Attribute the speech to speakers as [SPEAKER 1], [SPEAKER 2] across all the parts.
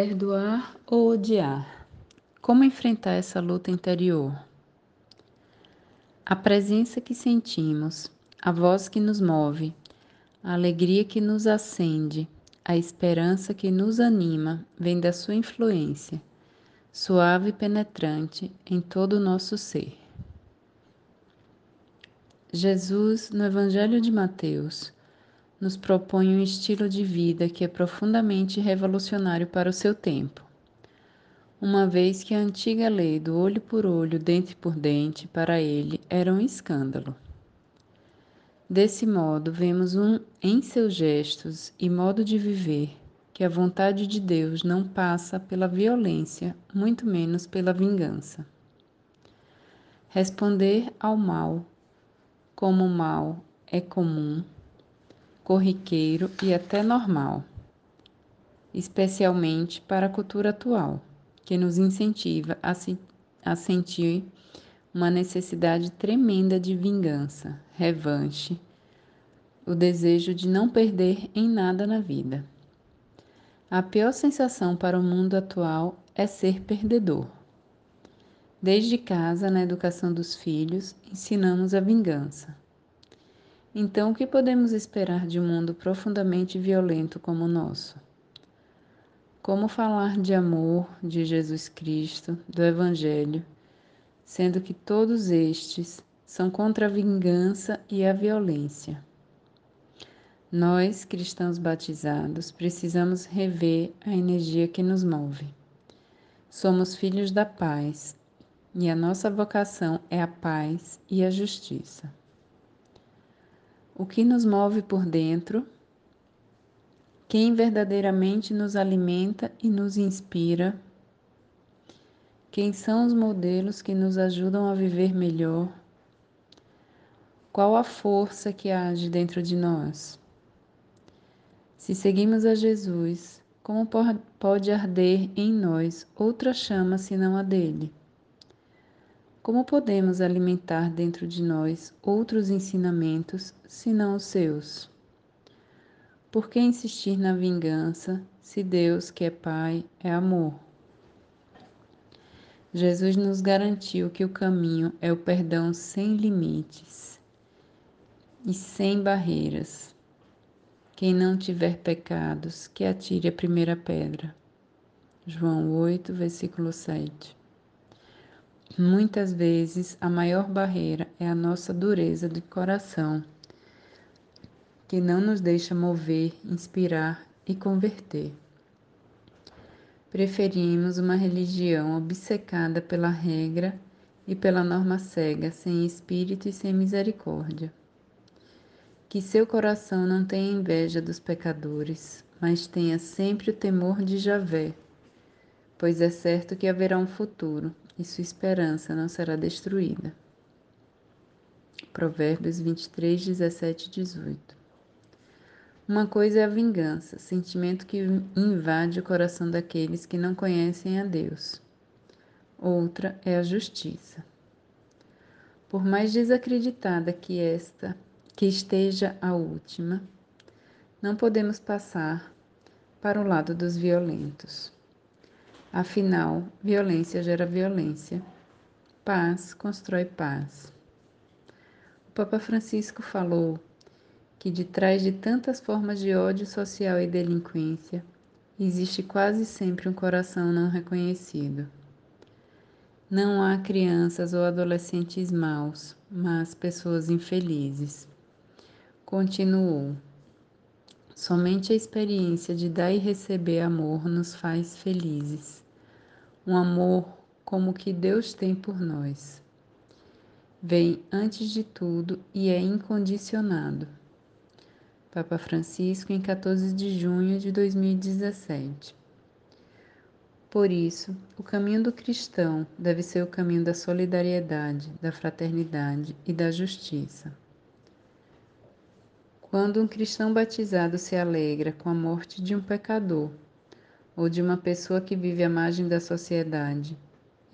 [SPEAKER 1] Perdoar ou odiar? Como enfrentar essa luta interior? A presença que sentimos, a voz que nos move, a alegria que nos acende, a esperança que nos anima vem da sua influência, suave e penetrante em todo o nosso ser. Jesus, no Evangelho de Mateus, nos propõe um estilo de vida que é profundamente revolucionário para o seu tempo. Uma vez que a antiga lei do olho por olho, dente por dente, para ele era um escândalo. Desse modo, vemos um, em seus gestos e modo de viver que a vontade de Deus não passa pela violência, muito menos pela vingança. Responder ao mal como o mal é comum, corriqueiro e até normal, especialmente para a cultura atual, que nos incentiva a, se, a sentir uma necessidade tremenda de vingança, revanche, o desejo de não perder em nada na vida. A pior sensação para o mundo atual é ser perdedor. Desde casa, na educação dos filhos, ensinamos a vingança. Então, o que podemos esperar de um mundo profundamente violento como o nosso? Como falar de amor, de Jesus Cristo, do Evangelho, sendo que todos estes são contra a vingança e a violência? Nós, cristãos batizados, precisamos rever a energia que nos move. Somos filhos da paz, e a nossa vocação é a paz e a justiça. O que nos move por dentro, quem verdadeiramente nos alimenta e nos inspira, quem são os modelos que nos ajudam a viver melhor, qual a força que age dentro de nós. Se seguimos a Jesus, como pode arder em nós outra chama senão a dele? Como podemos alimentar dentro de nós outros ensinamentos senão os seus? Por que insistir na vingança se Deus, que é Pai, é amor? Jesus nos garantiu que o caminho é o perdão sem limites e sem barreiras. Quem não tiver pecados, que atire a primeira pedra. João 8, versículo 7. Muitas vezes a maior barreira é a nossa dureza de coração, que não nos deixa mover, inspirar e converter. Preferimos uma religião obcecada pela regra e pela norma cega, sem espírito e sem misericórdia. Que seu coração não tenha inveja dos pecadores, mas tenha sempre o temor de Javé, pois é certo que haverá um futuro e sua esperança não será destruída. Provérbios 23, 17 e 18. Uma coisa é a vingança, sentimento que invade o coração daqueles que não conhecem a Deus. Outra é a justiça. Por mais desacreditada que esta que esteja a última, não podemos passar para o lado dos violentos. Afinal, violência gera violência. Paz constrói paz. O Papa Francisco falou que de trás de tantas formas de ódio social e delinquência, existe quase sempre um coração não reconhecido. Não há crianças ou adolescentes maus, mas pessoas infelizes. Continuou. Somente a experiência de dar e receber amor nos faz felizes. Um amor como o que Deus tem por nós. Vem antes de tudo e é incondicionado. Papa Francisco, em 14 de junho de 2017. Por isso, o caminho do cristão deve ser o caminho da solidariedade, da fraternidade e da justiça. Quando um cristão batizado se alegra com a morte de um pecador ou de uma pessoa que vive à margem da sociedade,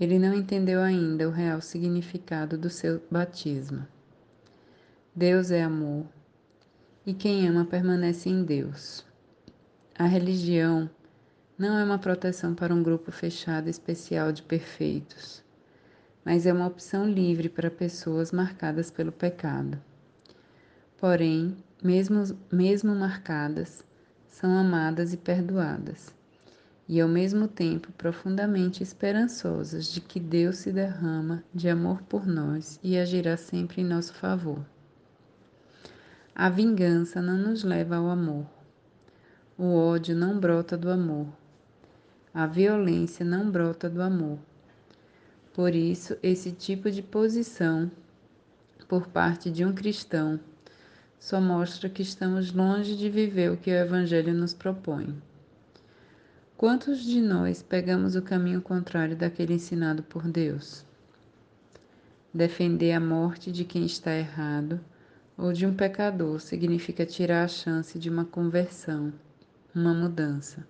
[SPEAKER 1] ele não entendeu ainda o real significado do seu batismo. Deus é amor e quem ama permanece em Deus. A religião Não é uma proteção para um grupo fechado especial de perfeitos, mas é uma opção livre para pessoas marcadas pelo pecado. Porém, mesmo, mesmo marcadas, são amadas e perdoadas, e ao mesmo tempo profundamente esperançosas de que Deus se derrama de amor por nós e agirá sempre em nosso favor. A vingança não nos leva ao amor. O ódio não brota do amor. A violência não brota do amor. Por isso, esse tipo de posição por parte de um cristão só mostra que estamos longe de viver o que o Evangelho nos propõe. Quantos de nós pegamos o caminho contrário daquele ensinado por Deus? Defender a morte de quem está errado ou de um pecador significa tirar a chance de uma conversão, uma mudança.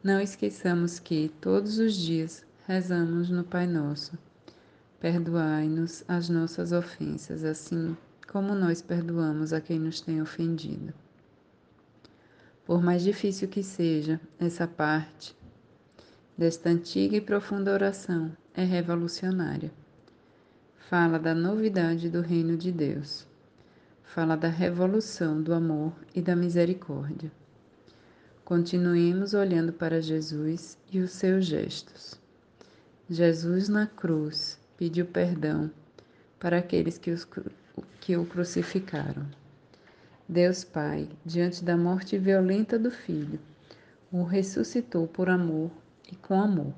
[SPEAKER 1] Não esqueçamos que, todos os dias, rezamos no Pai Nosso. Perdoai-nos as nossas ofensas, assim como nós perdoamos a quem nos tem ofendido. Por mais difícil que seja, essa parte desta antiga e profunda oração é revolucionária. Fala da novidade do reino de Deus fala da revolução do amor e da misericórdia. Continuemos olhando para Jesus e os seus gestos. Jesus na cruz pediu perdão para aqueles que, os, que o crucificaram. Deus Pai, diante da morte violenta do Filho, o ressuscitou por amor e com amor.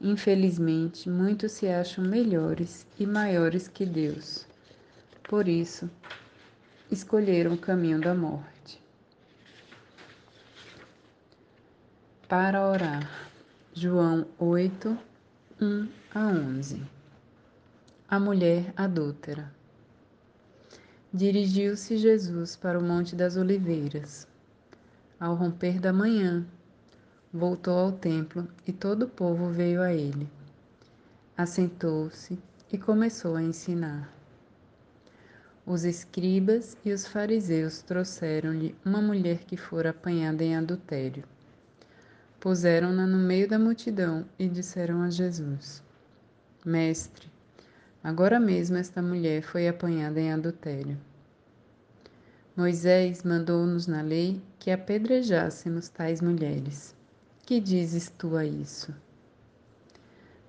[SPEAKER 1] Infelizmente, muitos se acham melhores e maiores que Deus por isso, escolheram o caminho da morte. Para orar, João 8, 1 a 11. A mulher adúltera. Dirigiu-se Jesus para o Monte das Oliveiras. Ao romper da manhã, voltou ao templo e todo o povo veio a ele. Assentou-se e começou a ensinar. Os escribas e os fariseus trouxeram-lhe uma mulher que fora apanhada em adultério. Puseram-na no meio da multidão e disseram a Jesus: Mestre, agora mesmo esta mulher foi apanhada em adultério. Moisés mandou-nos na lei que apedrejássemos tais mulheres. Que dizes tu a isso?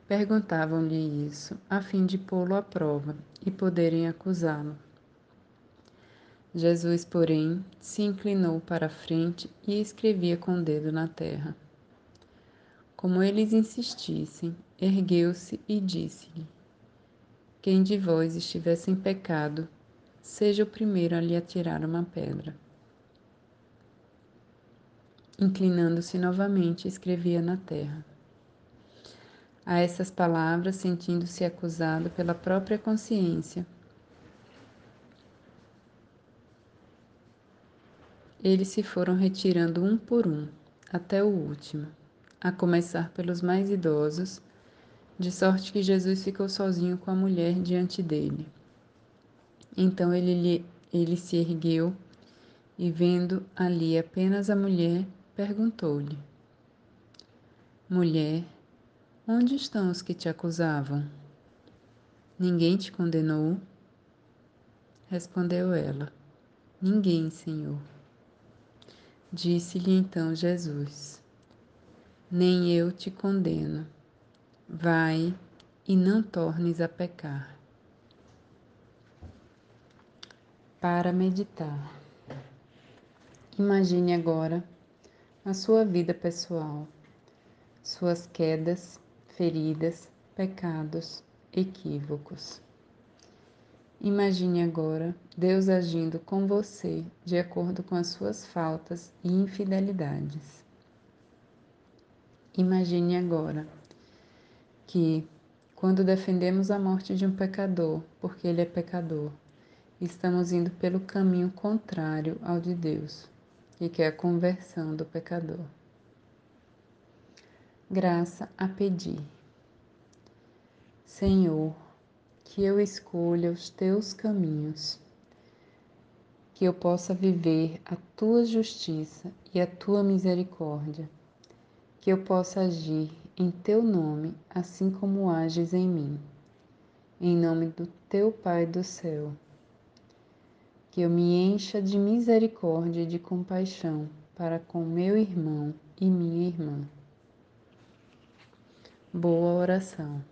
[SPEAKER 1] Perguntavam-lhe isso, a fim de pô-lo à prova e poderem acusá-lo. Jesus, porém, se inclinou para a frente e escrevia com o dedo na terra. Como eles insistissem, ergueu-se e disse-lhe: Quem de vós estiver sem pecado, seja o primeiro a lhe atirar uma pedra. Inclinando-se novamente, escrevia na terra. A essas palavras, sentindo-se acusado pela própria consciência, Eles se foram retirando um por um, até o último, a começar pelos mais idosos, de sorte que Jesus ficou sozinho com a mulher diante dele. Então ele, ele se ergueu e, vendo ali apenas a mulher, perguntou-lhe: Mulher, onde estão os que te acusavam? Ninguém te condenou? Respondeu ela: Ninguém, Senhor. Disse-lhe então Jesus: Nem eu te condeno. Vai e não tornes a pecar. Para meditar. Imagine agora a sua vida pessoal, suas quedas, feridas, pecados, equívocos. Imagine agora Deus agindo com você de acordo com as suas faltas e infidelidades. Imagine agora que, quando defendemos a morte de um pecador, porque ele é pecador, estamos indo pelo caminho contrário ao de Deus, e que é a conversão do pecador. Graça a pedir. Senhor, que eu escolha os teus caminhos, que eu possa viver a tua justiça e a tua misericórdia, que eu possa agir em teu nome, assim como ages em mim. Em nome do teu Pai do céu que eu me encha de misericórdia e de compaixão para com meu irmão e minha irmã. Boa oração.